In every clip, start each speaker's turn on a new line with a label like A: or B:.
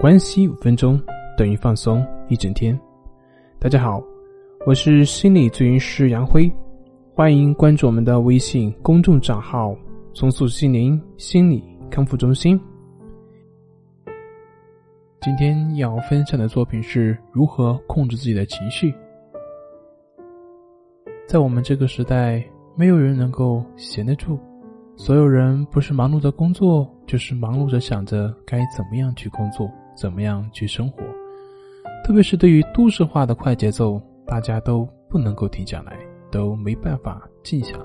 A: 关系五分钟等于放松一整天。大家好，我是心理咨询师杨辉，欢迎关注我们的微信公众账号“重塑心灵心理康复中心”。今天要分享的作品是如何控制自己的情绪。在我们这个时代，没有人能够闲得住，所有人不是忙碌的工作，就是忙碌着想着该怎么样去工作。怎么样去生活？特别是对于都市化的快节奏，大家都不能够停下来，都没办法静下来。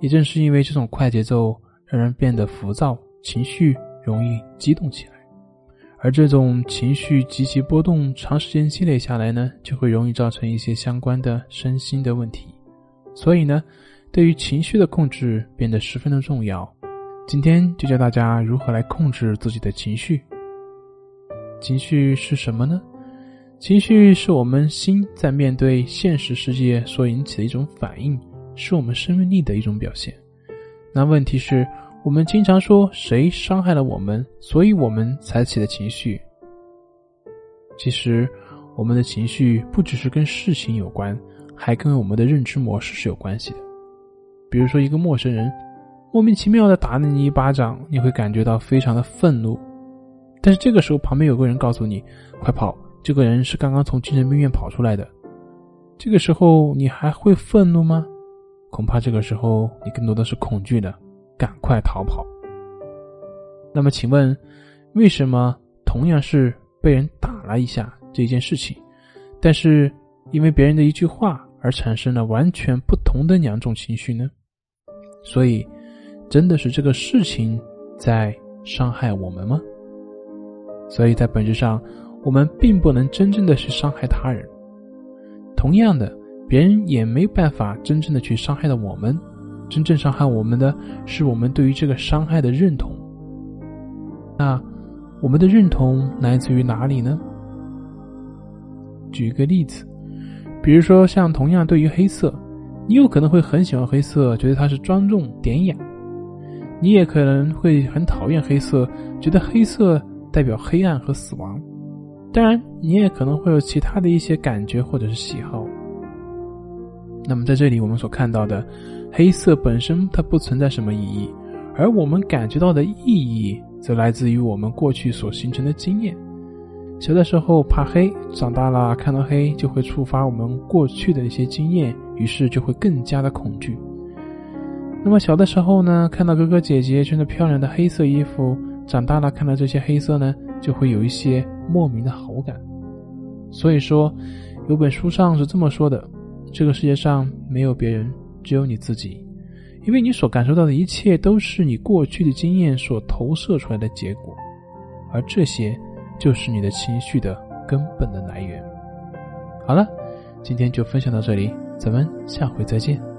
A: 也正是因为这种快节奏，让人变得浮躁，情绪容易激动起来。而这种情绪极其波动，长时间积累下来呢，就会容易造成一些相关的身心的问题。所以呢，对于情绪的控制变得十分的重要。今天就教大家如何来控制自己的情绪。情绪是什么呢？情绪是我们心在面对现实世界所引起的一种反应，是我们生命力的一种表现。那问题是，我们经常说谁伤害了我们，所以我们才起了情绪。其实，我们的情绪不只是跟事情有关，还跟我们的认知模式是有关系的。比如说，一个陌生人莫名其妙的打了你一巴掌，你会感觉到非常的愤怒。但是这个时候，旁边有个人告诉你：“快跑！这个人是刚刚从精神病院跑出来的。”这个时候，你还会愤怒吗？恐怕这个时候，你更多的是恐惧的，赶快逃跑。那么，请问，为什么同样是被人打了一下这件事情，但是因为别人的一句话而产生了完全不同的两种情绪呢？所以，真的是这个事情在伤害我们吗？所以在本质上，我们并不能真正的去伤害他人。同样的，别人也没办法真正的去伤害到我们。真正伤害我们的是我们对于这个伤害的认同。那我们的认同来自于哪里呢？举一个例子，比如说像同样对于黑色，你有可能会很喜欢黑色，觉得它是庄重典雅；你也可能会很讨厌黑色，觉得黑色。代表黑暗和死亡，当然，你也可能会有其他的一些感觉或者是喜好。那么在这里，我们所看到的黑色本身它不存在什么意义，而我们感觉到的意义，则来自于我们过去所形成的经验。小的时候怕黑，长大了看到黑就会触发我们过去的一些经验，于是就会更加的恐惧。那么小的时候呢，看到哥哥姐姐穿着漂亮的黑色衣服。长大了，看到这些黑色呢，就会有一些莫名的好感。所以说，有本书上是这么说的：这个世界上没有别人，只有你自己，因为你所感受到的一切都是你过去的经验所投射出来的结果，而这些就是你的情绪的根本的来源。好了，今天就分享到这里，咱们下回再见。